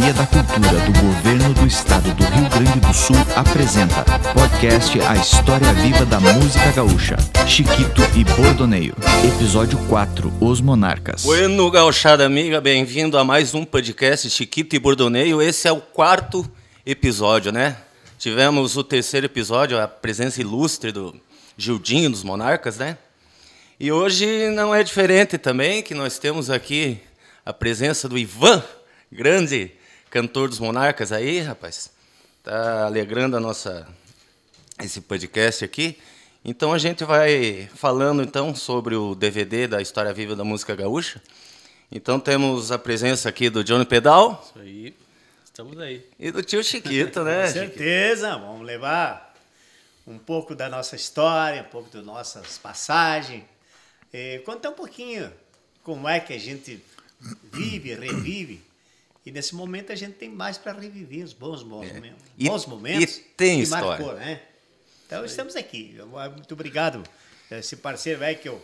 Secretaria da Cultura do Governo do Estado do Rio Grande do Sul apresenta podcast A História Viva da Música Gaúcha, Chiquito e Bordoneio. Episódio 4, Os Monarcas. Bueno, gauchada amiga, bem-vindo a mais um podcast Chiquito e Bordoneio. Esse é o quarto episódio, né? Tivemos o terceiro episódio, a presença ilustre do Gildinho dos Monarcas, né? E hoje não é diferente também, que nós temos aqui a presença do Ivan, grande cantor dos Monarcas aí, rapaz. Tá alegrando a nossa esse podcast aqui. Então a gente vai falando então sobre o DVD da História Viva da Música Gaúcha. Então temos a presença aqui do Johnny Pedal. Isso aí. Estamos aí. E do tio Chiquito, né? Com certeza, vamos levar um pouco da nossa história, um pouco das nossas passagens. E contar um pouquinho como é que a gente vive, revive. E nesse momento a gente tem mais para reviver os bons momentos. É. E, bons momentos. E tem que história. Marcou, né? Então estamos aqui. Muito obrigado, esse parceiro aí que eu,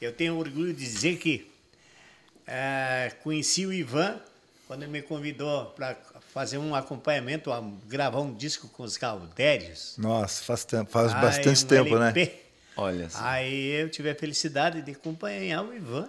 eu tenho orgulho de dizer que é, conheci o Ivan quando ele me convidou para fazer um acompanhamento, a gravar um disco com os Caldérios. Nossa, faz, tempo, faz Aí, bastante um tempo, LP. né? Olha só. Aí eu tive a felicidade de acompanhar o Ivan.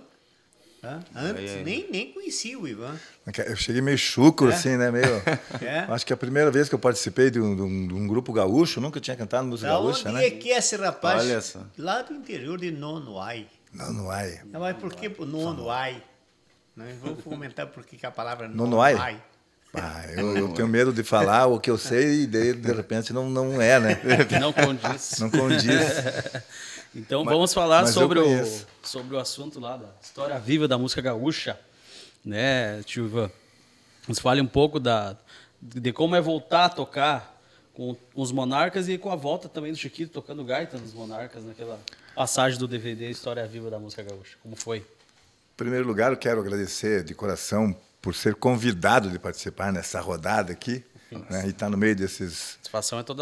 Antes, Aí, aí. nem, nem conhecia o Ivan. Eu cheguei meio chucro, É? assim, né? Meio... É. Acho que a primeira vez que eu participei de um, de um- de um grupo gaúcho, nunca tinha cantado música Da gaúcha, onde né? é que é esse rapaz? Olha só. Lá do interior de Nonoai. Não, não é. Não, mas por que Nonoai? Não, vamos comentar por que que a palavra Nonoai? Ah, eu, eu tenho medo de falar o que eu sei e de, de repente não, não é, né? Não condiz. Não condiz. Então vamos falar mas sobre o, sobre o assunto lá da história viva da música gaúcha, né, tio Ivan? Nos fale um pouco da, de como é voltar a tocar com os Monarcas e com a volta também do Chiquito tocando gaita nos Monarcas, naquela passagem do DVD História Viva da Música Gaúcha. Como foi? Em primeiro lugar, eu quero agradecer de coração por ser convidado de participar nessa rodada aqui né? e estar no meio desses,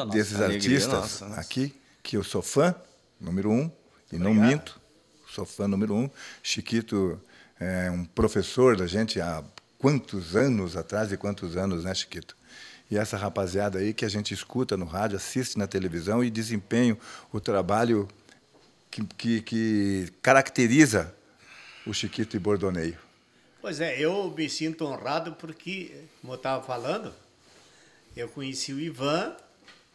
é desses Alegria artistas nossa, nossa. aqui, que eu sou fã, número um, e não minto, sou fã número um. Chiquito é um professor da gente há quantos anos atrás e quantos anos, né, Chiquito? E essa rapaziada aí que a gente escuta no rádio, assiste na televisão e desempenha o trabalho que, que, que caracteriza o Chiquito e Bordoneio. Pois é, eu me sinto honrado porque, como eu estava falando, eu conheci o Ivan,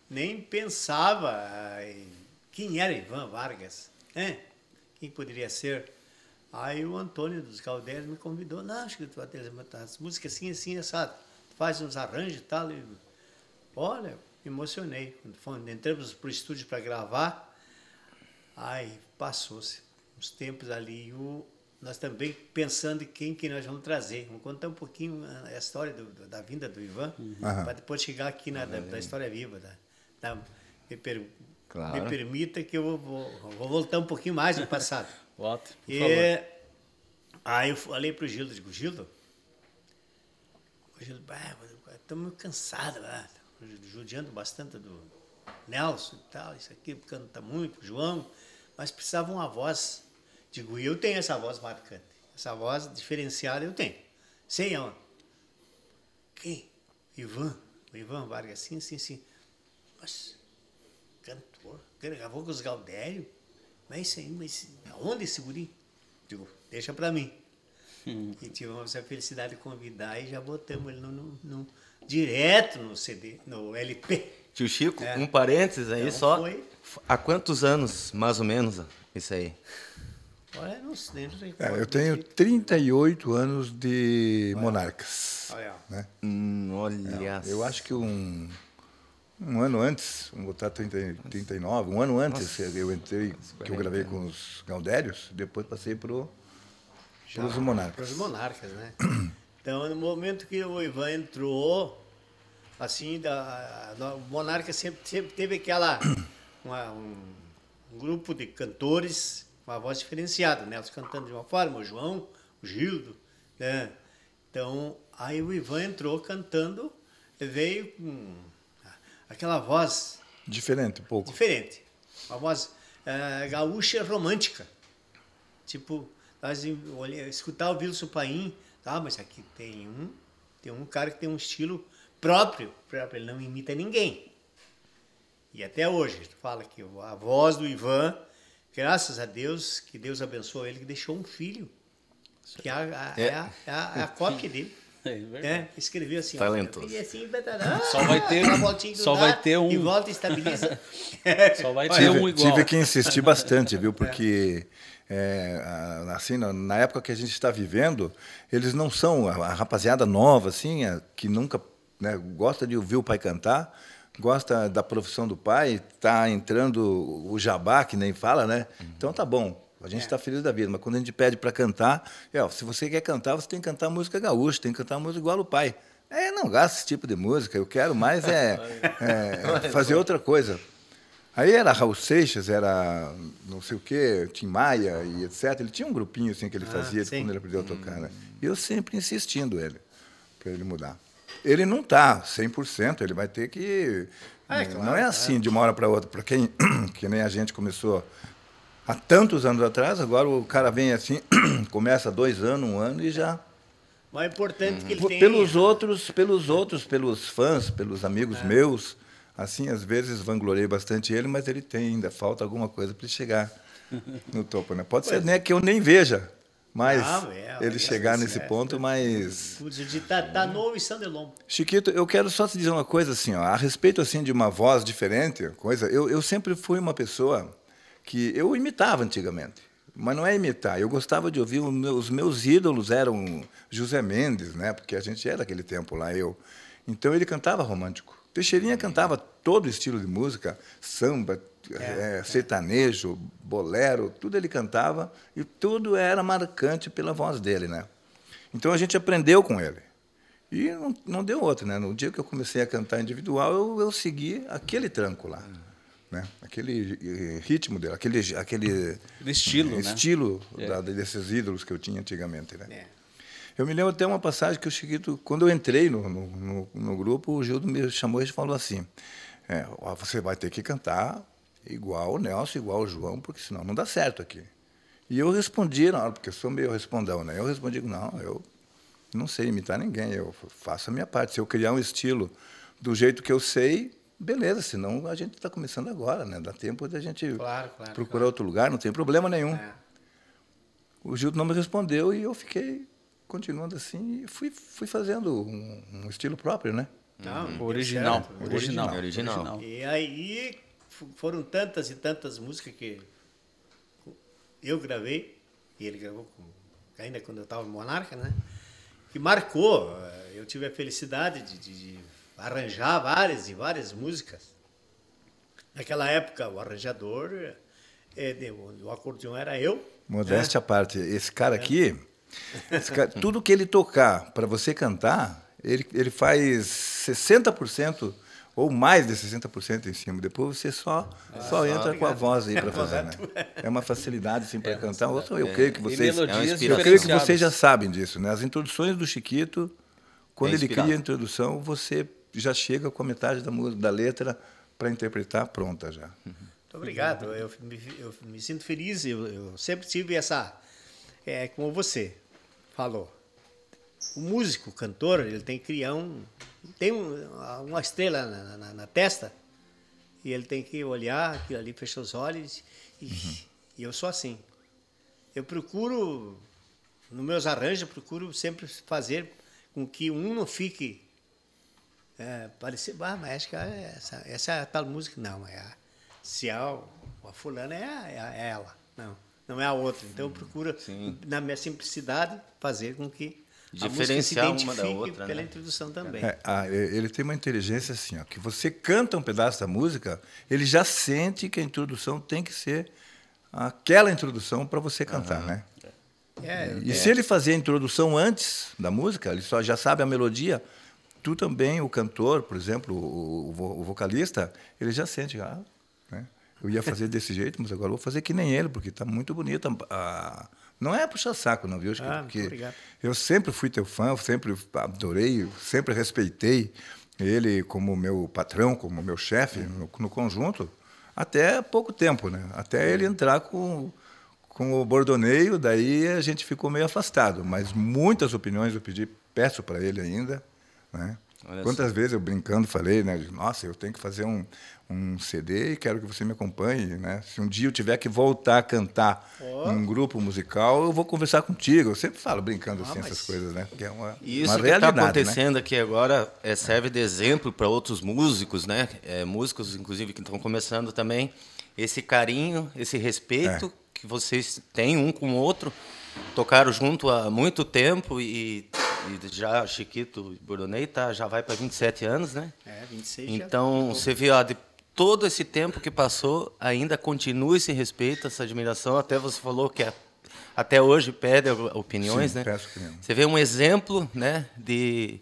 nem pensava ah, em quem era Ivan Vargas, né? Quem poderia ser? Aí o Antônio dos Caldeiros me convidou, não, acho que tu vai ter as músicas assim, assim, essa, faz uns arranjos e tal. E, olha, me emocionei. Quando fomos- entramos para o estúdio para gravar, Aí passou-se uns tempos ali, o, nós também pensando em quem que nós vamos trazer. Vamos contar um pouquinho a, a história do- da vinda do Ivan, Aham. para depois chegar aqui na da, da história viva. Da, da- me, per- Claro. me permita que eu vou, vou voltar um pouquinho mais no passado. Volte, por E favor. aí eu falei pro Gildo, digo, Gildo, o Gildo, estamos cansados, lá, judiando bastante do Nelson e tal, isso aqui canta muito, João, mas precisava uma voz. Digo, eu tenho essa voz marcante, essa voz diferenciada eu tenho. Sei aonde. Quem? Ivan. O Ivan Vargas, sim, sim, sim. Mas, cantor, gravou com os Galdério? Mas isso aí, mas aonde esse guri? Digo, deixa pra mim. E tivemos a felicidade de convidar e já botamos ele no, no- no- direto no CD, no LP. Tio Chico, É. um parênteses aí Então só. foi- Há quantos anos, mais ou menos, isso aí? Olha, não sei, não sei É, eu tenho 38 anos de Monarcas. Olha, Né? Hum, olha Eu acho que um, um ano antes, vamos botar 30, 39, um ano antes eu entrei, que eu gravei com os Galdérios, depois passei para os para Monarcas. os monarcas, né? Então, no momento que o Ivan entrou, assim, da, o monarca sempre, sempre teve aquela uma- um, um grupo de cantores com a voz diferenciada, né? Eles cantando de uma forma, o João, o Gildo, né? Então, aí o Ivan entrou cantando, veio com aquela voz Diferente um pouco. diferente. Uma voz eh, gaúcha romântica. Tipo, nós olhar, escutar o Wilson Paim, tá, mas aqui tem um tem um cara que tem um estilo próprio, próprio, ele não imita ninguém. E até hoje, fala que a voz do Ivan, graças a Deus, que Deus abençoou ele, que deixou um filho, que é a, a, é. a, a, a cópia dele. É verdade. É, escreveu assim, Talentoso. ó, assim, batalha, Só vai ter- uma voltinha do só vai ter um. E volta e estabiliza. Só vai ter Tive, um igual. tive que insistir bastante, viu? Porque é, assim, na, época que a gente está vivendo, eles não são a, rapaziada nova, assim, a- que nunca né, gosta de ouvir o pai cantar, gosta da profissão do pai, está entrando o jabá, que nem fala, né? Então tá bom. A gente está feliz da vida, mas quando a gente pede para cantar, é, ó, se você quer cantar, você tem que cantar música gaúcha, tem que cantar música igual o pai. É, não gasto esse tipo de música, eu quero mais é, é fazer outra coisa. Aí era Raul Seixas, era não sei o quê, Tim Maia e etc. Ele tinha um grupinho assim que ele fazia sim. quando ele aprendeu a tocar. Né? E eu sempre insistindo ele, para ele mudar. Ele não está 100%, ele vai ter que... É, não claro, é assim de uma hora para outra. Para quem, que nem a gente começou há tantos anos atrás, agora o cara vem assim, começa dois anos, um ano e já... Mas é importante que ele Por- tenha... pelos outros, pelos outros, pelos fãs, pelos amigos É. meus, assim, às vezes vangloriei bastante ele, mas ele tem ainda falta alguma coisa para ele chegar no topo, né? Pode ser né, que eu nem veja, mas Não, é, ele é, chegar nesse é. ponto, mas ele tá, tá novo em São Delombo. Chiquito, eu quero só te dizer uma coisa assim, ó, a respeito assim de uma voz diferente, coisa, eu, eu sempre fui uma pessoa que eu imitava antigamente, mas não é imitar. Eu gostava de ouvir os meus ídolos eram José Mendes, né? Porque a gente era daquele tempo lá eu. Então ele cantava romântico. Teixeirinha cantava todo estilo de música, samba, eh, sertanejo, bolero, tudo ele cantava e tudo era marcante pela voz dele, né? Então a gente aprendeu com ele. E não, não deu outra, né? No dia que eu comecei a cantar individual, eu, eu segui aquele tranco lá. Né? Aquele eh, ritmo dele, aquele, aquele estilo, né? estilo É. da- desses ídolos que eu tinha antigamente. Né? É. Eu me lembro até uma passagem que o Chiquito, quando eu entrei no, no, no- grupo, o Gildo me chamou e falou assim: é, você vai ter que cantar igual o Nelson, igual o João, porque senão não dá certo aqui. E eu respondi na hora, porque eu sou meio respondão, né? Eu respondi: não, eu não sei imitar ninguém, eu faço a minha parte. Se eu criar um estilo do jeito que eu sei, beleza, senão a gente está começando agora, né? Dá tempo de a gente Claro, claro, procurar claro. outro lugar, não tem problema nenhum. É. O Gildo não me respondeu e eu fiquei continuando assim e fui, fui fazendo um, um estilo próprio, né? Não, deu Original, certo. original, Original. original. E aí foram tantas e tantas músicas que eu gravei, e ele gravou com- ainda quando eu estava no Monarca, né? Que marcou. eh, Eu tive a felicidade de, de- de arranjar várias e várias músicas. Naquela época, o arranjador, eh, de- o acordeão era eu. Modéstia à parte, esse cara aqui, esse cara- tudo que ele tocar para você cantar, ele, ele faz 60% ou mais de 60% em cima. Depois você só, só entra com a voz aí para fazer, né? É uma facilidade assim para cantar. Outra, eu creio que vocês, melodias eu creio que vocês já sabem disso, né? As introduções do Chiquito, quando É ele cria a introdução, você já chega com a metade da da letra para interpretar pronta já. Muito obrigado. Eu me, eu me sinto feliz. Eu, eu sempre tive essa. É como você falou. O músico, o cantor, ele tem que criar um. Tem um- uma estrela na, na- na testa e ele tem que olhar aquilo ali, fechar os olhos. E, e eu sou assim. Eu procuro, nos meus arranjos, eu procuro sempre fazer com que um não fique é, parecer, ah, mas acho que é essa, essa é a tal música. Não, é a, se a, a fulana é, a- é a- é ela. Não, não é a outra. Então eu procuro, Sim. na minha simplicidade, fazer com que a música se Diferenciar uma da identifique outra, pela né? introdução também. É, ah, ele tem uma inteligência assim, ó, que você canta um pedaço da música, ele já sente que a introdução tem que ser aquela introdução para você cantar, né? É, E se ele fazer a introdução antes da música, ele só já sabe a melodia, tu também, o cantor, por exemplo, o, o o vocalista, ele já sente, ah, né? eu ia fazer desse jeito, mas agora vou fazer que nem ele, porque está muito bonita. a- não é puxar saco, não, viu? Ah, porque obrigado. eu sempre fui teu fã, eu sempre adorei, sempre respeitei ele como meu patrão, como meu chefe no, no conjunto, até pouco tempo, né? Até ele entrar com, com o bordoneio, daí a gente ficou meio afastado. Mas muitas opiniões eu pedi, peço para ele ainda, Né? Quantas vezes eu brincando falei, né? Nossa, eu tenho que fazer um, um CD e quero que você me acompanhe, né? Se um dia eu tiver que voltar a cantar num grupo musical, eu vou conversar contigo. Eu sempre falo brincando assim mas- essas coisas, né? Porque é uma, isso uma que está né? acontecendo aqui agora é, serve de exemplo para outros músicos, né? É, músicos, inclusive, que estão começando também. Esse carinho, esse respeito É. que vocês têm um com o outro. Tocaram junto há muito tempo e, e já Chiquito Bordonei tá, já vai para 27 anos, né? É, 26 já Então, você vê, ó, de todo esse tempo que passou, ainda continua esse respeito, essa admiração. Até você falou que a- até hoje pede opiniões, Sim, né? peço opinião. Você vê um exemplo, né, de,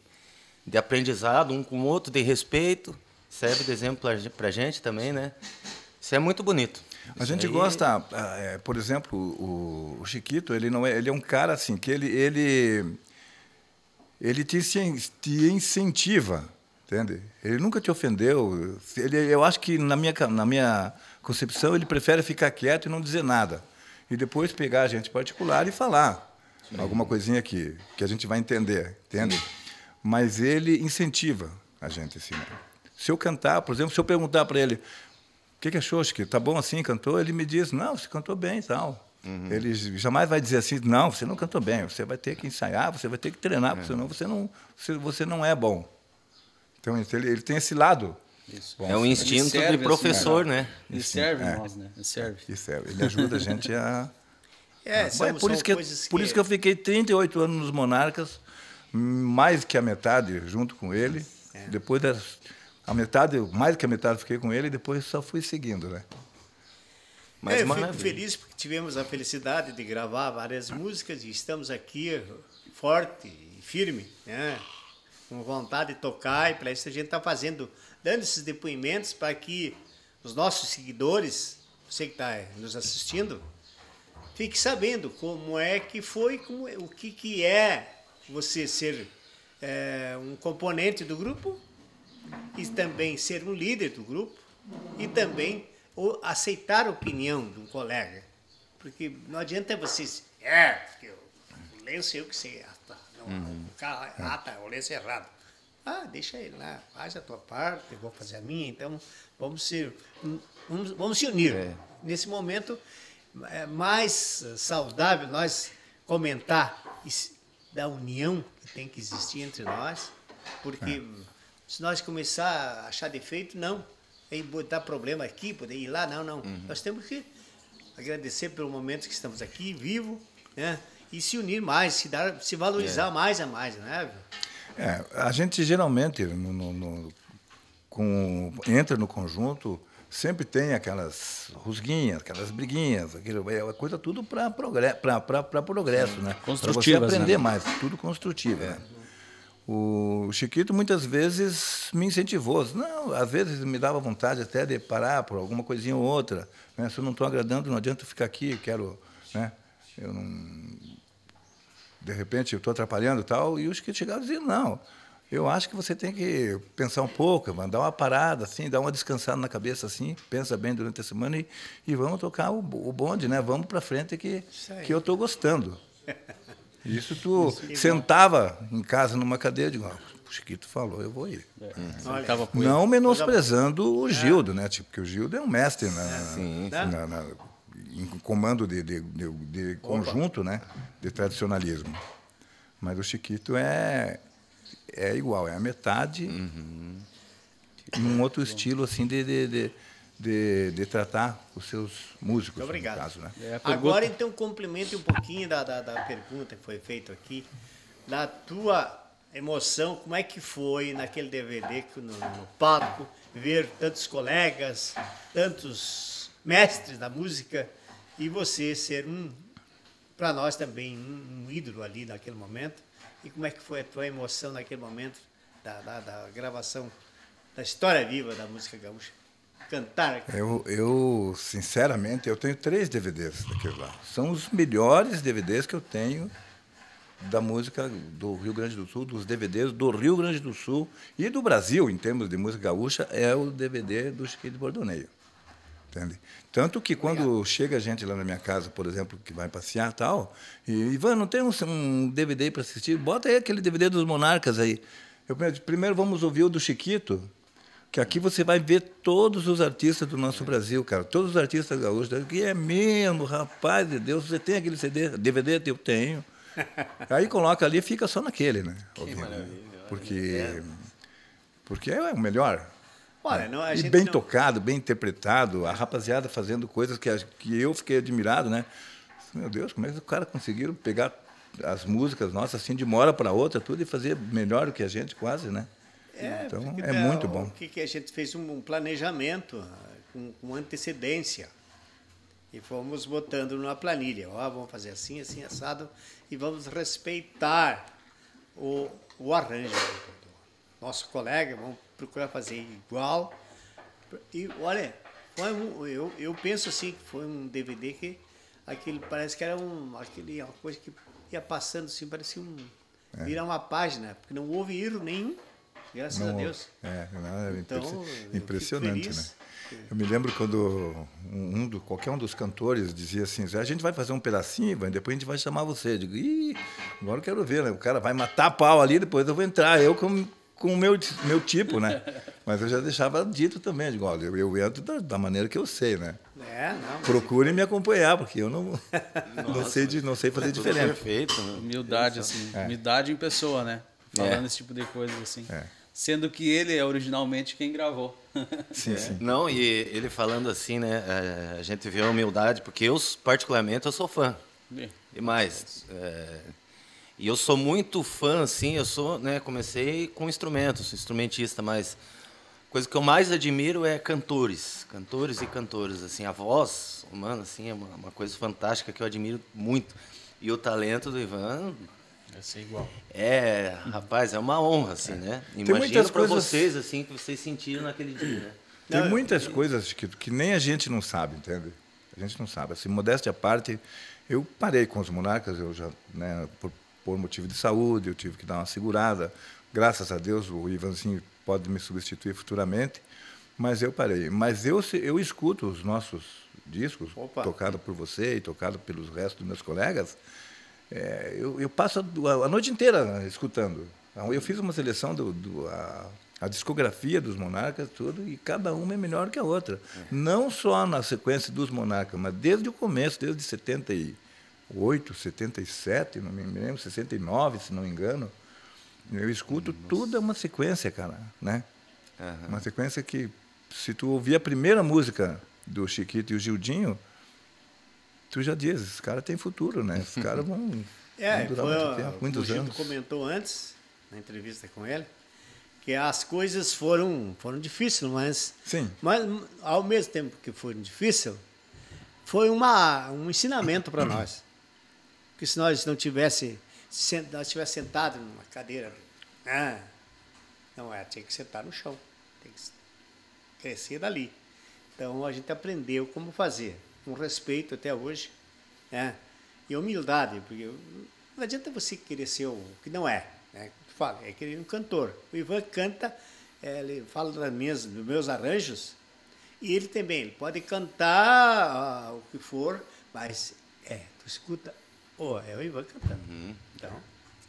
de aprendizado um com o outro, de respeito. Serve de exemplo para a gente também, né? Isso é muito bonito. A gente aí- gosta, ah, é, por exemplo, o, o Chiquito, ele não é, ele é um cara assim que ele ele ele te, te incentiva, entende? Ele nunca te ofendeu. Ele, eu acho que na minha na minha concepção ele prefere ficar quieto e não dizer nada e depois pegar a gente particular e falar alguma coisinha que que a gente vai entender, entende? Mas ele incentiva a gente assim. né? Se eu cantar, por exemplo, se eu perguntar para ele o que, que achou, Chiquito? Tá bom assim, cantou? Ele me diz, não, você cantou bem e tal. Ele jamais vai dizer assim, não, você não cantou bem, você vai ter que ensaiar, você vai ter que treinar, porque senão você não, você, não é bom. Então, ele, ele tem esse lado. Bom, É um Ele instinto serve, de professor, assim, né? Ele serve é. nós, né? Ele serve. Isso é, ele ajuda a gente a... É, são, é por, são isso que, coisas por isso que eu fiquei 38 anos nos Monarcas, mais que a metade junto com ele. É. Depois das, a metade, mais que a metade fiquei com ele, e depois só fui seguindo, né? Mas é, eu fico maravilha. feliz porque tivemos a felicidade de gravar várias músicas e estamos aqui forte e firme, né? com vontade de tocar e para isso a gente está fazendo, dando esses depoimentos para que os nossos seguidores, você que está nos assistindo, fique sabendo como é que foi, como é- o que, que é você ser é, um componente do grupo e também ser um líder do grupo e também o- aceitar a opinião de um colega. Porque não adianta vocês. É, porque o lenço eu que sei. Ah, tá, não, o cara, ah, tá, o lenço é errado. Ah, deixa ele lá, faz a tua parte, eu vou fazer a minha, então vamos ser. Vamos, vamos se unir. Nesse momento, é mais saudável nós comentar da união que tem que existir entre nós, porque se nós começar a achar defeito, não. Aí botar problema aqui, poder ir lá, não, não. Nós temos que agradecer pelo momento que estamos aqui, vivo, né? E se unir mais, se dar, se valorizar mais a mais, né? É, a gente geralmente no, no- no- com- entra no conjunto, sempre tem aquelas rusguinhas, aquelas briguinhas, aquilo, é coisa tudo para progresso, progresso, né? Para você aprender né? mais, tudo construtivo. né? O Chiquito muitas vezes me incentivou. Não, às vezes me dava vontade até de parar por alguma coisinha ou outra. Né? Se eu não estou agradando, não adianta ficar aqui, eu quero. Né? Eu não, de repente eu estou atrapalhando e tal, e os que chegaram diziam, não, eu acho que você tem que pensar um pouco, dar uma parada, assim, dar uma descansada na cabeça, assim, pensa bem durante a semana e, e vamos tocar o, o bonde, né? Vamos para frente que, que eu estou gostando. Isso tu sentava em casa numa cadeira e digo, ah, o Chiquito falou, eu vou ir. Com ele. Não menosprezando o Gildo, né? Tipo, porque o Gildo é um mestre na, Sim, na- na- em comando de, de- de- de conjunto, né? De tradicionalismo. Mas o Chiquito é, é igual, é a metade num outro estilo assim de, de, de, de- de tratar os seus músicos, Muito obrigado. no caso, né? É pergunta- Agora, então, complemente um pouquinho da, da, da pergunta que foi feita aqui, da tua emoção, como é que foi naquele DVD, que no, no palco, ver tantos colegas, tantos mestres da música, e você ser um, para nós também, um, um ídolo ali naquele momento, e como é que foi a tua emoção naquele momento da, da, da gravação da história viva da música gaúcha? Cantar Eu, eu, sinceramente, eu tenho três DVDs daquele lá. São os melhores DVDs que eu tenho da música do Rio Grande do Sul, dos DVDs do Rio Grande do Sul e do Brasil, em termos de música gaúcha, é o DVD do Chiquinho de Bordoneio. Entende? Tanto que quando chega gente lá na minha casa, por exemplo, que vai passear tal, e Ivan, não tem um, um DVD para assistir? Bota aí aquele DVD dos Monarcas aí. Eu, primeiro vamos ouvir o do Chiquito, que aqui você vai ver todos os artistas do nosso Brasil, cara. Todos os artistas gaúchos. Que é mesmo, rapaz de Deus. Você tem aquele CD? DVD? Eu tenho. Aí coloca ali e fica só naquele, né? Que maravilha. Porque, porque é o melhor. Olha, não, e bem não- tocado, bem interpretado, a rapaziada fazendo coisas que, que eu fiquei admirado, né? Meu Deus, como é que os caras conseguiram pegar as músicas nossas assim de uma hora para outra, tudo e fazer melhor do que a gente, quase, né? Então porque é muito bom. Que, que a gente fez um, planejamento ah, com, com antecedência e fomos botando numa planilha. Ó, vamos fazer assim, assim, assado e vamos respeitar o, o arranjo do nosso colega. Vamos procurar fazer igual. E olha, foi um, eu, eu penso assim que foi um DVD que aquele parece que era um, aquele, uma coisa que ia passando assim, parecia um virar uma página, porque não houve erro nenhum. Graças a Deus. É, não, é Então, impressionante, né? Eu me lembro quando um, um do, qualquer um dos cantores dizia assim, a gente vai fazer um pedacinho, Ivan, depois a gente vai chamar você. Eu digo, ih, agora eu quero ver, né? O cara vai matar a pau ali, depois eu vou entrar, eu com, com o meu, meu tipo, né? Mas eu já deixava dito também, eu digo, olha, eu, eu entro da, da maneira que eu sei, né? É, não. Procurem me acompanhar, porque eu não, não, sei, de, não sei fazer Tudo diferente. perfeito. né? Humildade, assim. Humildade em pessoa, né? Falando esse tipo de coisa, assim. É. Sendo que ele é originalmente quem gravou. Sim, sim. Não, e ele falando assim, né? é, A gente vê a humildade, porque eu, particularmente, eu sou fã. Bem, E mais, é, e eu sou muito fã, assim, eu sou, né, comecei com instrumentos, instrumentista, mas coisa que eu mais admiro é cantores, cantores e cantoras, assim, a voz humana, assim, é uma, uma coisa fantástica que eu admiro muito. E o talento do Ivan Vai ser igual. é, rapaz, é uma honra, assim, né? Imagino muitas para coisas- vocês, assim, que vocês sentiram naquele dia, né? Tem muitas coisas que, que nem a gente não sabe, entende? A gente não sabe. Assim, modéstia à parte, eu parei com os monarcas, eu já, né, por, por motivo de saúde, eu tive que dar uma segurada. Graças a Deus, o Ivanzinho pode me substituir futuramente, mas eu parei. Mas eu, se- eu escuto os nossos discos, Opa. tocado por você e tocado pelos restos dos meus colegas, é, eu, eu passo a, a noite inteira escutando. Então, Eu fiz uma seleção do, do a, a discografia dos monarcas, tudo, e cada uma é melhor que a outra. Não só na sequência dos monarcas, mas desde o começo, desde 78, 77, não me lembro, 69, se não me engano. Eu escuto tudo é uma sequência, cara, né? Uma sequência que, se tu ouvir a primeira música do Chiquito e o Gildinho, tu já diz, esses caras têm futuro, né? Esses caras vão, É, vão durar foi, muito tempo, o muitos Gildo anos. comentou antes, na entrevista com ele, que as coisas foram, foram difíceis, mas, Sim. mas ao mesmo tempo que foram difíceis, foi uma, um ensinamento para nós. Porque se nós não tivesse, se nós tivesse sentado numa cadeira, ah, não é, tinha que sentar no chão, tem que crescer dali. Então a gente aprendeu como fazer, com respeito até hoje, né? E humildade, porque não adianta você querer ser o que não é, né? Tu fala, é querer um cantor. O Ivan canta, eh, ele fala das minhas, dos meus arranjos, e ele também, ele pode cantar ah, o que for, mas é, tu escuta, oh, é o Ivan cantando. Então,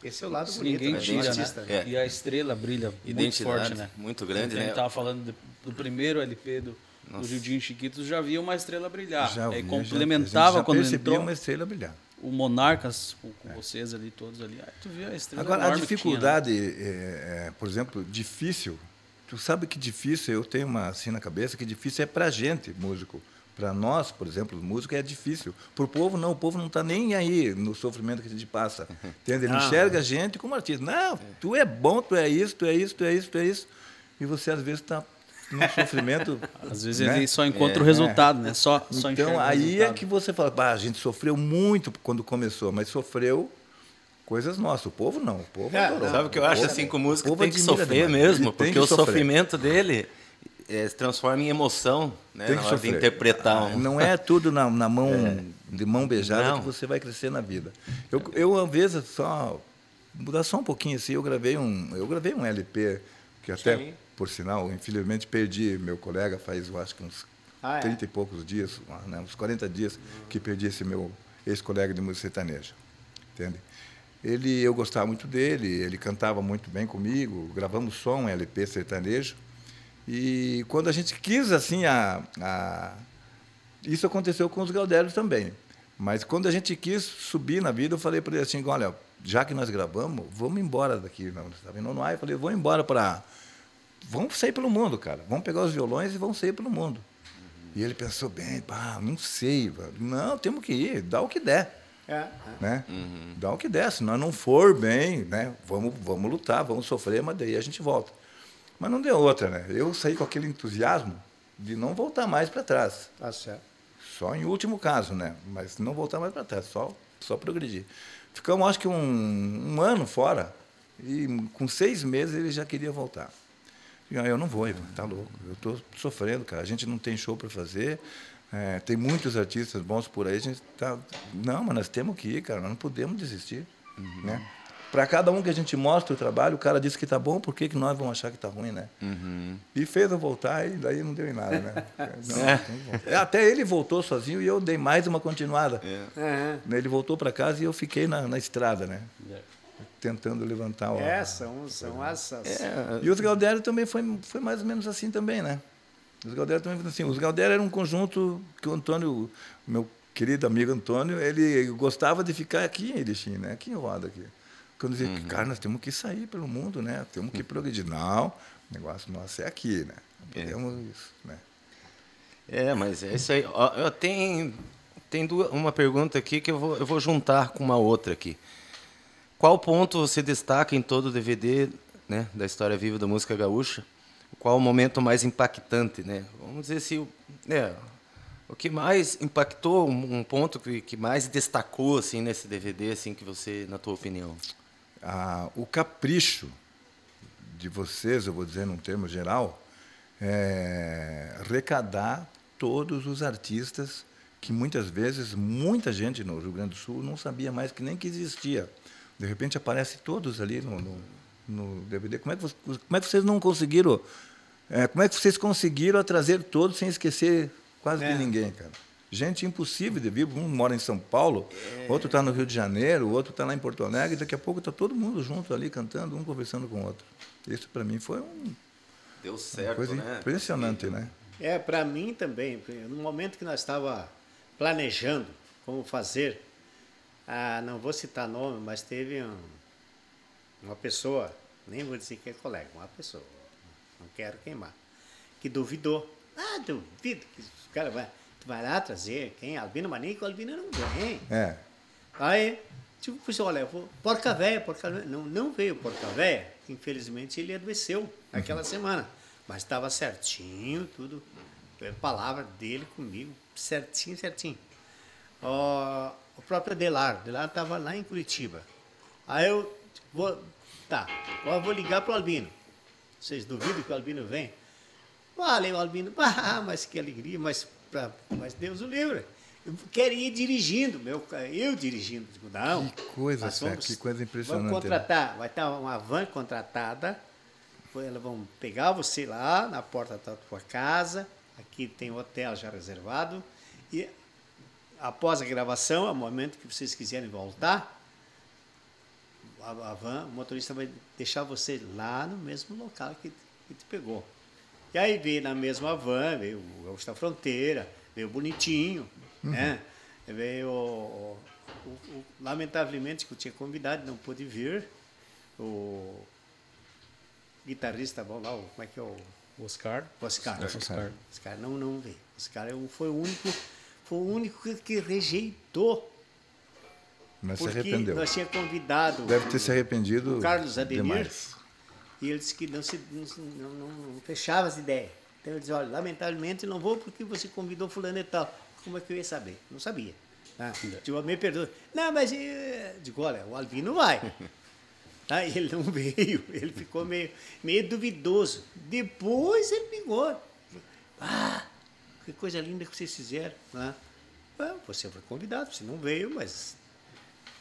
esse é o lado bonito Ninguém né, tira, artista. né? É. E a estrela brilha muito Identidade forte, né? muito grande, A né? gente tava falando do, do primeiro LP do, do Gildinho Chiquito, já via uma estrela brilhar. Já Aí vi, complementava já, já quando entrou uma estrela brilhar. o Monarcas com, com vocês ali, todos ali. Aí tu via a estrela Agora, a que tinha, né? dificuldade, é, é, por exemplo, difícil. Tu sabe que difícil, eu tenho uma assim na cabeça, que difícil é pra gente, músico. Para nós, por exemplo, músico é difícil. Para o povo, não. O povo não está nem aí no sofrimento que a gente passa. Entende? Ele Não. enxerga a gente como artista. Não, tu é bom, tu é isso, tu é isso, tu é isso, tu é isso. E você, às vezes, está num sofrimento. Às vezes né? ele só encontra o É. resultado, né? Só, só enxerga Então, o aí é que você fala, bah, a gente sofreu muito quando começou, mas sofreu coisas nossas. O povo não, o povo É, adorou. Sabe o que eu acho povo- assim com música? povo Tem que sofrer demais. mesmo, porque que o sofrer. sofrimento dele eh, se transforma em emoção, né? Tem Na que hora de sofrer. interpretar Ah, um. Não é tudo na, na mão, de mão beijada Não. que você vai crescer na vida. Eu, eu às vezes, só mudar só um pouquinho assim, eu gravei um, eu gravei um LP, que até, Sim. Por sinal, infelizmente perdi meu colega faz, eu acho que uns Ah, é? 30 e poucos dias, né, uns 40 dias que perdi esse meu ex-colega de música sertaneja. Entende? ele, eu gostava muito dele, ele cantava muito bem comigo, gravamos som, um LP sertanejo. E quando a gente quis, assim, a, a... isso aconteceu com os Galdérios também. Mas quando a gente quis subir na vida, eu falei para ele assim, olha, já que nós gravamos, vamos embora daqui. Não, estava em Nonoai, eu falei, vou embora para... Vamos sair pelo mundo, cara. Vamos pegar os violões e vamos sair pelo mundo. E ele pensou bem, pá, não sei, não, temos que ir, dá o que der. É, é. Né? Uhum. Dá o que der, se nós não for bem, né? vamos, vamos lutar, vamos sofrer, mas daí a gente volta. Mas não deu outra, né? Eu saí com aquele entusiasmo de não voltar mais para trás. Tá certo. Só em último caso, né? Mas não voltar mais para trás, só, só progredir. Ficamos, acho que, um, um ano fora, e com seis meses ele já queria voltar. Eu não vou, tá louco. Eu estou sofrendo, cara. A gente não tem show para fazer. É, tem muitos artistas bons por aí. A gente tá. Não, mas nós temos que ir, cara. Nós não podemos desistir. Uhum. Né? Para cada um que a gente mostra o trabalho, o cara disse que tá bom, por que, que nós vamos achar que tá ruim, né? Uhum. E fez eu voltar e daí não deu em nada, né? Não, é. Até ele voltou sozinho e eu dei mais uma continuada. É. Ele voltou para casa e eu fiquei na, na estrada, né? É. Tentando levantar o. É, são, são essas. É. E os Galdério também foi, foi mais ou menos assim também, né? Os Galdério também foi assim. Os Galdério era um conjunto que o Antônio, meu querido amigo Antônio, ele gostava de ficar aqui em Erechim, né? Aqui em Roda. Aqui. Quando dizia, uhum. cara, nós temos que sair pelo mundo, né? Temos que progredir. Não, o negócio nosso é aqui, né? É. podemos é. isso, né? É, mas é isso aí. Eu tenho, tenho uma pergunta aqui que eu vou, eu vou juntar com uma outra aqui. Qual ponto você destaca em todo o DVD né, da história viva da música gaúcha? Qual o momento mais impactante, né? Vamos dizer assim, é, o que mais impactou, um ponto que, que mais destacou assim nesse DVD, assim que você, na tua opinião? ah, o capricho de vocês, eu vou dizer num termo geral, é arrecadar todos os artistas que muitas vezes muita gente no Rio Grande do Sul não sabia mais que nem que existia. De repente aparece todos ali no, no, no DVD. Como é, que, como é que vocês não conseguiram? É, como é que vocês conseguiram trazer todos sem esquecer quase é. de ninguém, cara? gente impossível de vir. Um mora em São Paulo, é. outro está no Rio de Janeiro, outro está lá em Porto Alegre, e daqui a pouco está todo mundo junto ali cantando, um conversando com o outro. Isso para mim foi um, Deu certo, uma coisa né? impressionante, né? É, para mim também. No momento que nós estava planejando como fazer, ah, não vou citar nome, mas teve um, uma pessoa, nem vou dizer que é colega, uma pessoa, não quero queimar, que duvidou. Ah, duvido que o cara vai vai lá trazer quem? Albino Manico, Albino não vem. É. Aí, tipo, puxa, olha, porca véia, porca véia. Não, não veio porca véia, infelizmente ele adoeceu naquela uhum. semana. Mas estava certinho, tudo. É palavra dele comigo, certinho, certinho. Ó, o próprio Adelar, Adelar estava lá em Curitiba. Aí eu vou, tá, eu vou ligar pro Albino. Vocês duvidam que o Albino vem? Valeu, Albino. Ah, mas que alegria, mas pra, mas Deus o livre. Eu queria ir dirigindo, meu, eu dirigindo. Digo, não. Que coisa, vamos, que coisa impressionante. Vamos né? contratar, vai estar uma van contratada, elas vão pegar você lá na porta da tua casa, aqui tem hotel já reservado, e após a gravação, ao momento que vocês quiserem voltar, a, a van, o motorista vai deixar você lá no mesmo local que, que te pegou. E aí veio na mesma van, veio o Gaúcho da Fronteira, veio bonitinho, uhum. né? Veio, o, o, o, lamentavelmente, que eu tinha convidado, não pôde vir, o guitarrista bom lá, o, como é que é o... Oscar. Oscar. Oscar. Oscar. Oscar não, não veio. Oscar é foi o único, foi o único que, rejeitou mas se arrependeu. Nós tinha convidado. Deve ter se arrependido. O Carlos Ademir. Demais. E ele disse que não, se, não, não, não fechava as ideias. Então ele disse, olha, lamentavelmente não vou porque você convidou fulano e tal. Como é que eu ia saber? Não sabia. Ah, tipo, me perdoa. Não, mas eu... digo, olha, o Albino vai. tá? Ele não veio, ele ficou meio, meio duvidoso. Depois ele ligou. Ah, que coisa linda que vocês fizeram. Né? Ah, você foi convidado, você não veio, mas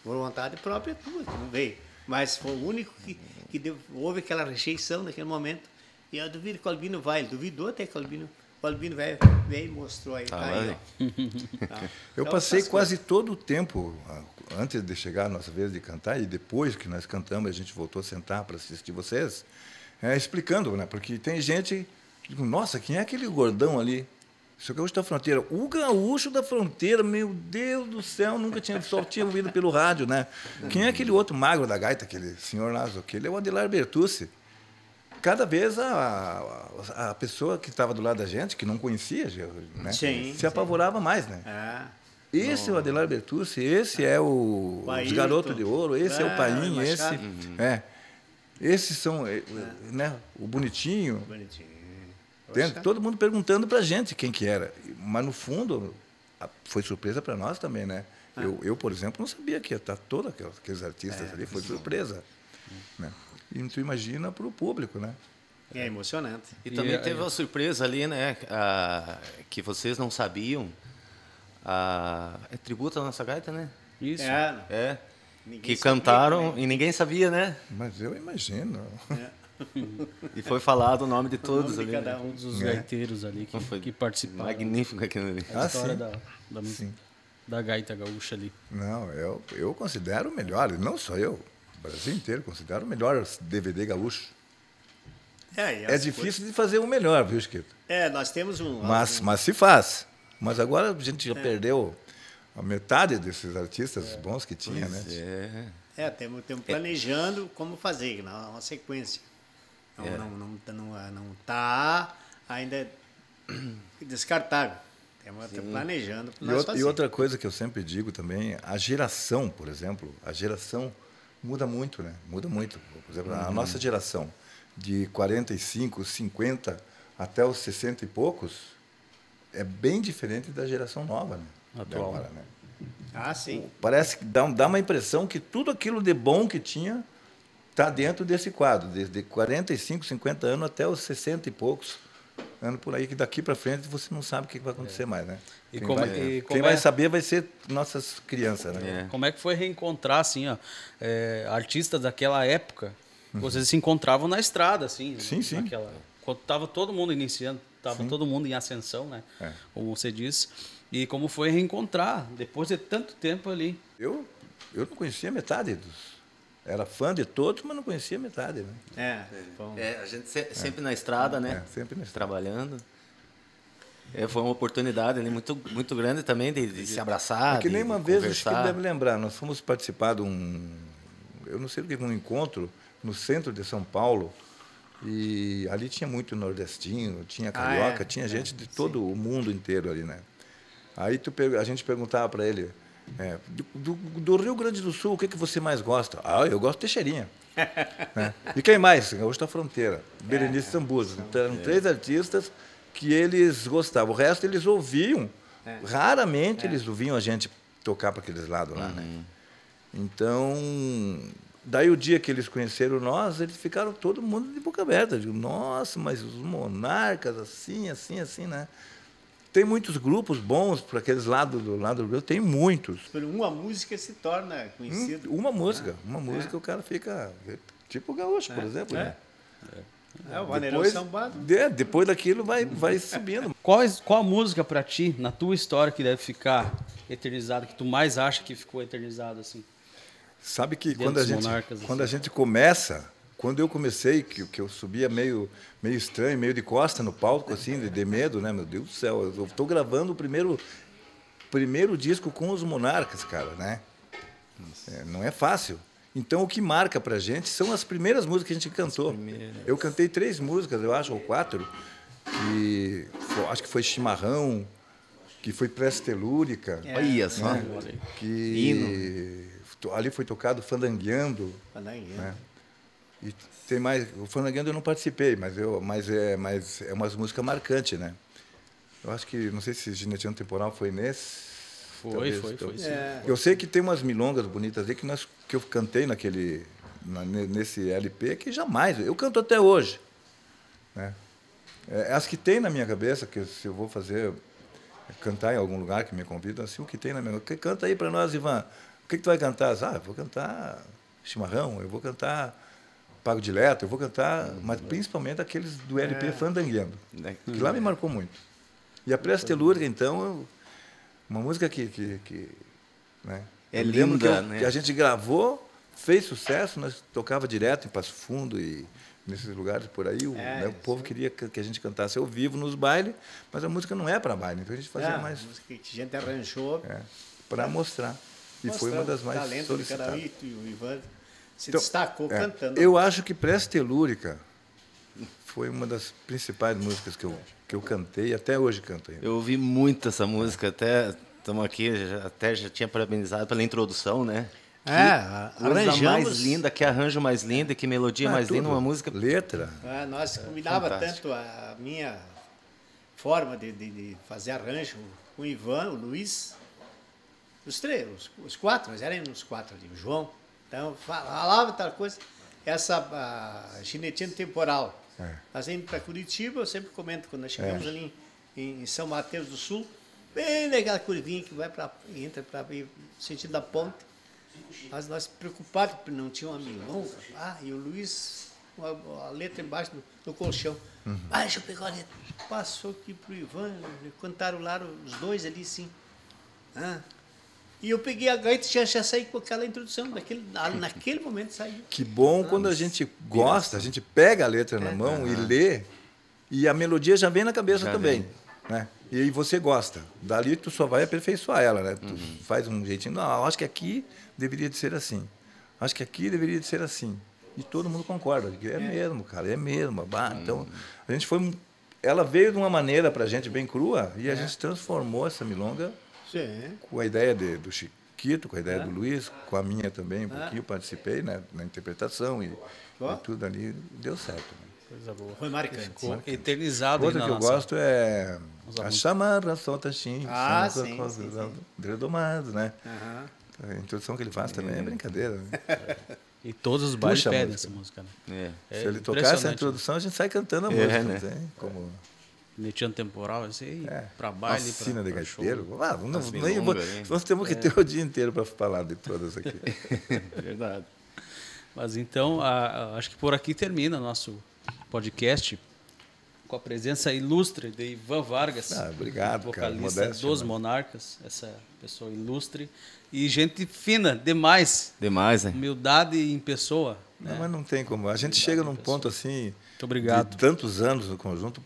por vontade própria tua, não veio. Mas foi o único que, que deu, houve aquela rejeição naquele momento. E eu duvido que o Albino vai. Ele duvidou até que o Albino O Albino veio, veio e mostrou aí. Tá Tá, lá, aí, ó. Tá. Eu Então, passei quase todo o tempo, ah, antes de chegar a nossa vez de cantar, e depois que nós cantamos, a gente voltou a sentar para assistir vocês, é, explicando, né? Porque tem gente que diz, nossa, quem é aquele gordão ali? É o gaúcho da fronteira. O gaúcho da fronteira, meu Deus do céu, nunca tinha, só tinha ouvido pelo rádio, né? Quem é aquele outro magro da gaita, aquele senhor lá? Aquele é o Adelar Bertucci. Cada vez a, a, a pessoa que estava do lado da gente, que não conhecia, né? Sim, se sim. apavorava mais, né? Ah, Esse é o Adelar Bertucci, esse é o O Ailton. Os Garotos de Ouro, esse é Ah, o Paim, esse. Machado. É. Esses são, é, né? O bonitinho. bonitinho. Entende? Todo mundo perguntando pra gente quem que era. Mas no fundo, a- foi surpresa para nós também, né? Ah. Eu, eu, por exemplo, não sabia que ia estar todos aqueles, artistas É, ali, foi surpresa. Né? E tu imagina para o público, né? É emocionante. E também E, teve aí- uma surpresa ali, né? ah, que vocês não sabiam. Ah, é tributo à nossa gaita, né? Isso. É, É. Ninguém que sabia cantaram também. e ninguém sabia, né? Mas eu imagino. E foi falado o nome de todos nome de ali. cada né? um. Todos os É. gaiteiros ali que, Foi que participaram. Magnífico aquilo ali. A Ah, história sim. da, da, da gaita gaúcha ali. Não, eu, eu considero o melhor, e não só eu, o Brasil inteiro considera o melhor DVD gaúcho. É, É difícil de fazer o melhor, viu, Chiquito? coisas- É, nós temos um. Mas, mas se faz. Mas agora a gente já perdeu a metade desses artistas bons que tinha, né? É. É, temos, temos planejando como fazer, uma sequência. Não, É. não, não, não, não tá ainda descartável. Temos, temos planejando para E, outra- fazer. e outra coisa que eu sempre digo também, a geração, por exemplo, a geração muda muito, né? Muda muito. Por exemplo, a nossa geração, de 45, 50 até os 60 e poucos, é bem diferente da geração nova, né? Atual. agora, né? Ah, sim. Parece que dá, dá uma impressão que tudo aquilo de bom que tinha está dentro desse quadro, desde 45, 50 anos até os 60 e poucos anos por aí, que daqui para frente você não sabe o que vai acontecer mais, né? E quem como- vai, e quem vai é- saber vai ser nossas crianças, né? É. Como é que foi reencontrar, assim, ó, é, artistas daquela época? Vocês se encontravam na estrada, assim. Uhum. Sim, sim. Naquela, quando tava todo mundo iniciando, tava todo mundo em ascensão, né? É. Como você disse. E como foi reencontrar, depois de tanto tempo ali. Eu, eu não conhecia metade dos... Era fã de todos, mas não conhecia metade, né? É, bom. É, a gente se- sempre na estrada, né? É, sempre na estrada. Trabalhando. É, foi uma oportunidade ali muito, muito grande também de, de se abraçar. É que nem de uma vez, acho que conversar. deve lembrar, nós fomos participar de um, eu não sei do que, um encontro no centro de São Paulo, e ali tinha muito nordestino, tinha carioca, é? tinha gente de todo o mundo inteiro ali, né? Aí tu, a gente perguntava para ele, é, do, do- Rio Grande do Sul, o que, que você mais gosta? Ah, eu gosto de Teixeirinha. né? E quem mais? Hoje da Fronteira, Berenice Sambuza. Então, eram três artistas que eles gostavam. O resto eles ouviam. Raramente eles ouviam a gente tocar para aqueles lados lá, né? Então, daí o dia que eles conheceram nós, eles ficaram todo mundo de boca aberta. Digo, nossa, mas os monarcas, assim, assim, assim, né? Tem muitos grupos bons para aqueles lados do lado do Rio, tem muitos. Por uma música se torna conhecido. Hum, Uma música, uma música o cara fica tipo o gaúcho, por exemplo. É. né? É, o Vaneirão Depois, Sambado. é, depois daquilo vai, vai subindo. Qual, qual a música pra ti, na tua história, que deve ficar eternizada, que tu mais acha que ficou eternizada, assim? Sabe que Dentro quando a, gente, monarcas, assim. quando a gente começa, quando eu comecei, que, que eu subia meio, meio estranho, meio de costa no palco, assim, de, de medo, né? Meu Deus do céu, eu estou gravando o primeiro, primeiro disco com os Monarcas, cara, né? É, não é fácil. Então, o que marca pra gente são as primeiras músicas que a gente cantou. Eu cantei três músicas, eu acho, ou quatro, que acho que foi Chimarrão, que foi Prece Telúrica, Olha só. né? que ali foi tocado Fandangueando, Fandangueando. né? E tem mais, o Fandangueando eu não participei, mas eu, mas é, mas é umas músicas marcantes, né? Eu acho que não sei se Gineteando Temporal foi nesse. Foi, talvez, foi, foi, talvez. sim. É. Eu sei que tem umas milongas bonitas aí que nós que eu cantei naquele na- ne- nesse LP que jamais, eu canto até hoje, né? É, as que tem na minha cabeça que se eu vou fazer cantar em algum lugar que me convidam, assim, o que tem na minha que canta aí para nós, Ivan. O que, que tu vai cantar? Ah, eu vou cantar Chimarrão, eu vou cantar Pago Dileto, eu vou cantar, mas principalmente aqueles do LP Fandangueando, Né? que lá me marcou muito. E a Prece Telúrica, então, uma música que. que, que, né? É Eu lembro que linda, eu- né? Que a gente gravou, fez sucesso, nós tocava direto em Passo Fundo e nesses lugares por aí. O, É, né, o povo queria que a gente cantasse ao vivo nos bailes, mas a música não é para baile, então a gente fazia É, mais música que a gente arranjou. para mostrar. E foi uma das o mais talento solicitadas. e o Ivan se Então, destacou É, cantando. Eu acho que Prece Telúrica foi uma das principais músicas que eu, que eu cantei e até hoje canto ainda. Eu ouvi muito essa música, até estamos aqui, já- até já tinha parabenizado pela introdução, né? É, a- Coisa mais arranjamos. linda, que arranjo mais lindo, que melodia Ah, mais linda, tudo. uma música Letra. É, nós combinava fantástico. tanto a minha forma de, de- de fazer arranjo com o Ivan, o Luiz, os três, os, os quatro, nós éramos os quatro ali, o João. Então, falava tal coisa. Essa ginetina temporal. É. Nós indo para Curitiba, eu sempre comento, quando nós chegamos É. ali em, em São Mateus do Sul, bem naquela curvinha que vai para entra para sentido da ponte. Mas nós preocupados porque não tinha uma milonga. Ah, e o Luiz, a, letra embaixo do, do colchão. Ah, deixa eu pegar a letra. Passou aqui pro Ivan, cantaram lá os dois ali, sim. Ah, e eu peguei a gaita e já, já saí com aquela introdução. Daquele, ah, naquele momento saiu. Que bom quando a gente gosta, a gente pega a letra na mão e lê, e a melodia já vem na cabeça Já também. Né? E aí você gosta. Dali tu só vai aperfeiçoar ela, né? Tu Uhum. faz um jeitinho. Não, eu acho que aqui deveria de ser assim. Acho que aqui deveria de ser assim. E todo mundo concorda. que É, mesmo, cara, é mesmo. bah. Uhum. Então, a gente foi. Ela veio de uma maneira pra gente bem crua É. e a gente transformou essa milonga Sim. com a ideia de, do Chiquito, com a ideia É. do Luiz, com a minha também, um pouquinho participei né, na interpretação e, e tudo ali deu certo. né. Coisa boa. Foi marcante. Ficou eternizado aí Outra que eu nossa- gosto é a chamada solta xim, Ah, sim, sim, sim. Redomado, né? A introdução que ele faz também é brincadeira. Né? E todos os bailes pedem música. essa música, né? É. É Se ele tocar essa impressionante, introdução, a gente sai cantando a É, música. né? Como Netiano temporal, assim, aí, é, pra baile, oficina pra, de gaiteiro. Ah, não, As nem, hein? nós temos que ter o dia inteiro para falar de todas aqui. Verdade. Mas então, a- a- acho que por aqui termina nosso podcast com a presença ilustre de Ivan Vargas, Ah, obrigado, cara. vocalista Modéstia, dos mano. Monarcas, essa pessoa ilustre e gente fina demais, Demais, né? humildade em pessoa. Não, mas não tem como. A gente chega num ponto assim. Muito obrigado. De tantos anos no conjunto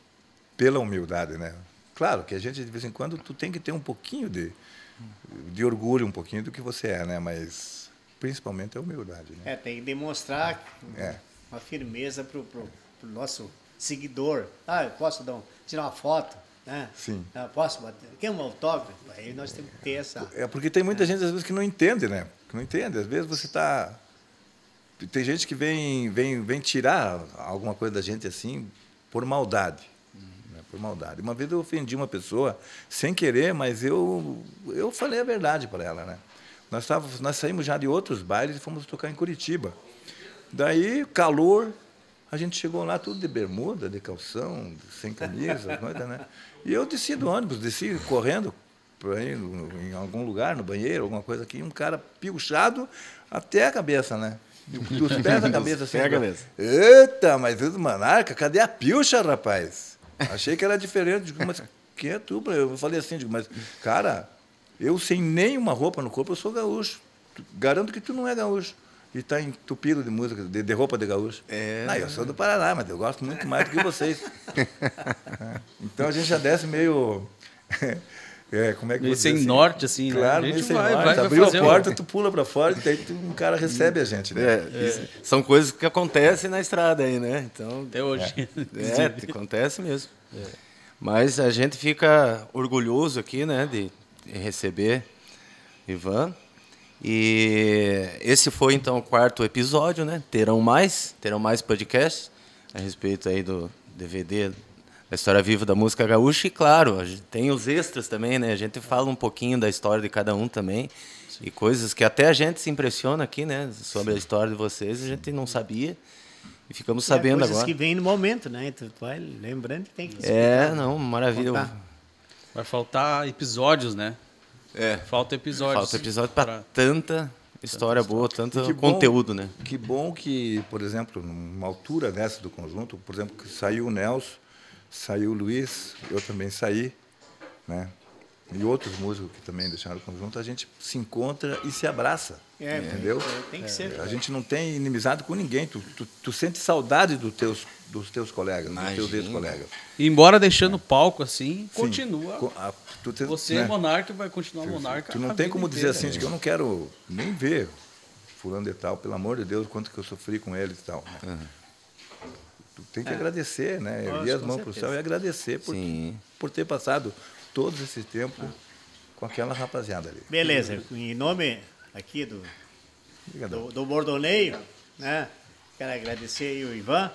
pela humildade, né? Claro que a gente, de vez em quando, tu tem que ter um pouquinho de, de orgulho, um pouquinho do que você é, né? Mas principalmente a humildade, né? É, tem que demonstrar É. uma firmeza pro, pro, pro nosso seguidor. Ah, eu posso dar um, tirar uma foto, né? Sim. Ah, posso bater? Quer um autógrafo? Aí nós temos que ter essa. É porque tem muita gente, às vezes, que não entende, né? Que não entende. Às vezes você está. Tem gente que vem, vem, vem tirar alguma coisa da gente assim por maldade. Por maldade. Uma vez eu ofendi uma pessoa sem querer, mas eu, eu falei a verdade para ela, né? Nós, távamos, nós saímos já de outros bailes e fomos tocar em Curitiba. Daí, calor, a gente chegou lá tudo de bermuda, de calção, sem camisa, coisa, né? E eu desci do ônibus, desci correndo por aí, no- em algum lugar, no banheiro, alguma coisa aqui, um cara piochado até a cabeça, né? Dos pés à cabeça, assim. à cabeça. Eita, mas o Monarca, cadê a pilcha, rapaz? Achei que era diferente. Digo, mas quem é tu? Eu falei assim, digo, mas, cara, eu sem nenhuma roupa no corpo, eu sou gaúcho. Garanto que tu não é gaúcho. E está entupido de música, de, de roupa de gaúcho. É. Não, eu sou do Paraná, mas eu gosto muito mais do que vocês. Então a gente já desce meio. É, como é que Meio dizer sem norte, assim, né? Claro, gente meio sem vai- norte. vai- vai Abriu a um- porta, tu pula para fora e daí tu, um cara recebe a gente. Né? É, isso- São coisas que acontecem na estrada aí, né? Então, Até hoje. É, acontece mesmo. Mas a gente fica orgulhoso aqui, né, de, de receber Ivan. E esse foi então o quarto episódio, né? Terão mais, terão mais podcasts a respeito aí do DVD da história viva da música gaúcha e claro, a gente tem os extras também, né? A gente fala um pouquinho da história de cada um também. E coisas que até a gente se impressiona aqui, né, sobre a história de vocês, a gente não sabia. E ficamos sabendo é, coisas agora. que vem no momento, né? Então, tu vai lembrando que tem que É, não, maravilha. Contar. Vai faltar episódios, né? É. Falta episódios. Falta episódio para tanta história boa, tanto Que bom- conteúdo, né? Que bom que, por exemplo, numa altura dessa do conjunto, por exemplo, que saiu o Nelson, saiu o Luiz, eu também saí, né? E outros músicos que também deixaram o conjunto, a gente se encontra e se abraça. É, entendeu? é, tem que ser. A gente não tem inimizade com ninguém. Tu, tu, tu sente saudade dos teus, dos teus colegas, dos teus Imagina. ex-colegas. E embora deixando o palco assim, Sim. continua. Co- a- tu te- Você, né? monarca, vai continuar monarca. Tu não tem como dizer inteira. assim, de que eu não quero nem ver fulano de tal, pelo amor de Deus, quanto que eu sofri com ele e tal. né? Tu tem que agradecer, né? Nossa, Erguer as mãos para o céu e agradecer por, Sim. por ter passado todo esse tempo com aquela rapaziada ali. Beleza, em nome aqui do, do, do Bordoneio, né? Quero agradecer aí o Ivan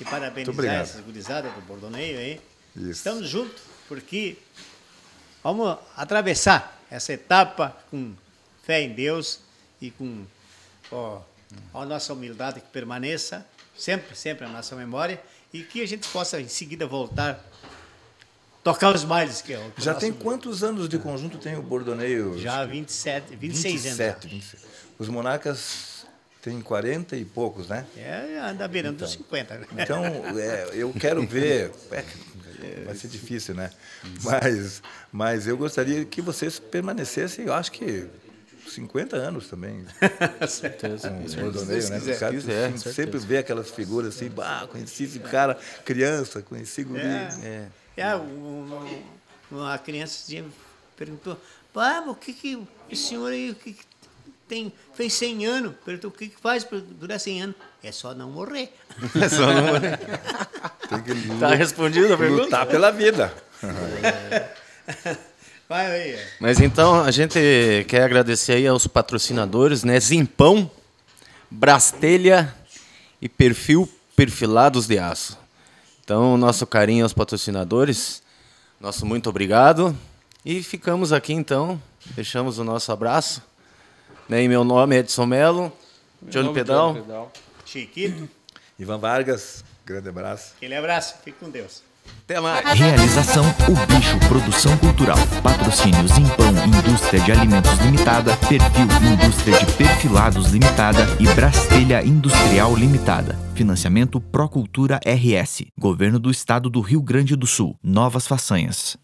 e parabenizar essas gurizadas do Bordoneio aí. Isso. Estamos juntos porque vamos atravessar essa etapa com fé em Deus e com ó, a nossa humildade que permaneça sempre, sempre na nossa memória e que a gente possa em seguida voltar tocar os bailes que é o que Já tem quantos anos de conjunto tem o Bordoneio? já 27, 26 anos. 27, 26. Os monarcas têm 40 e poucos, né? É, anda beirando dos 50, né? Então, é, eu quero ver. é, vai ser difícil, né? Mas, mas eu gostaria que vocês permanecessem, eu acho que 50 anos também. certeza. Com o Bordoneio, né? quiser, Os caras quiser, sempre, vê aquelas figuras assim, bah, conheci esse cara, criança, conheci guri. É. É, um- um- uma criança perguntou, mas o que que o senhor aí, o que que tem, fez 100 anos? Perguntou, o que que faz para durar 100 anos? É só não morrer. É só não- Tem que Tá respondida a pergunta? lutar pela vida. Vai aí. Mas então a gente quer agradecer aí aos patrocinadores, né? Zimpão, Brastelha e Perfil Perfilados de Aço. Então, nosso carinho aos patrocinadores, nosso muito obrigado. E ficamos aqui então, deixamos o nosso abraço. Né? E meu nome é Edson Melo, Johnny Nome Pedal. Pedal. Chiquito, Ivan Vargas, grande abraço. aquele abraço, fique com Deus. Até mais. Realização O Bicho Produção Cultural. Patrocínio Zimpão Indústria de Alimentos Limitada, Perfil Indústria de Perfilados Limitada e Brastelha Industrial Limitada. Financiamento Procultura RS. Governo do Estado do Rio Grande do Sul. Novas façanhas.